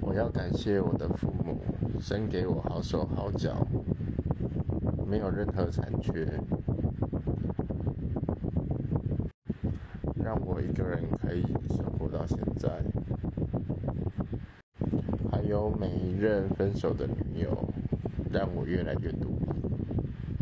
我要感谢我的父母，生给我好手好脚，没有任何残缺，让我一个人可以生活到现在。还有每一任分手的女友，让我越来越独立。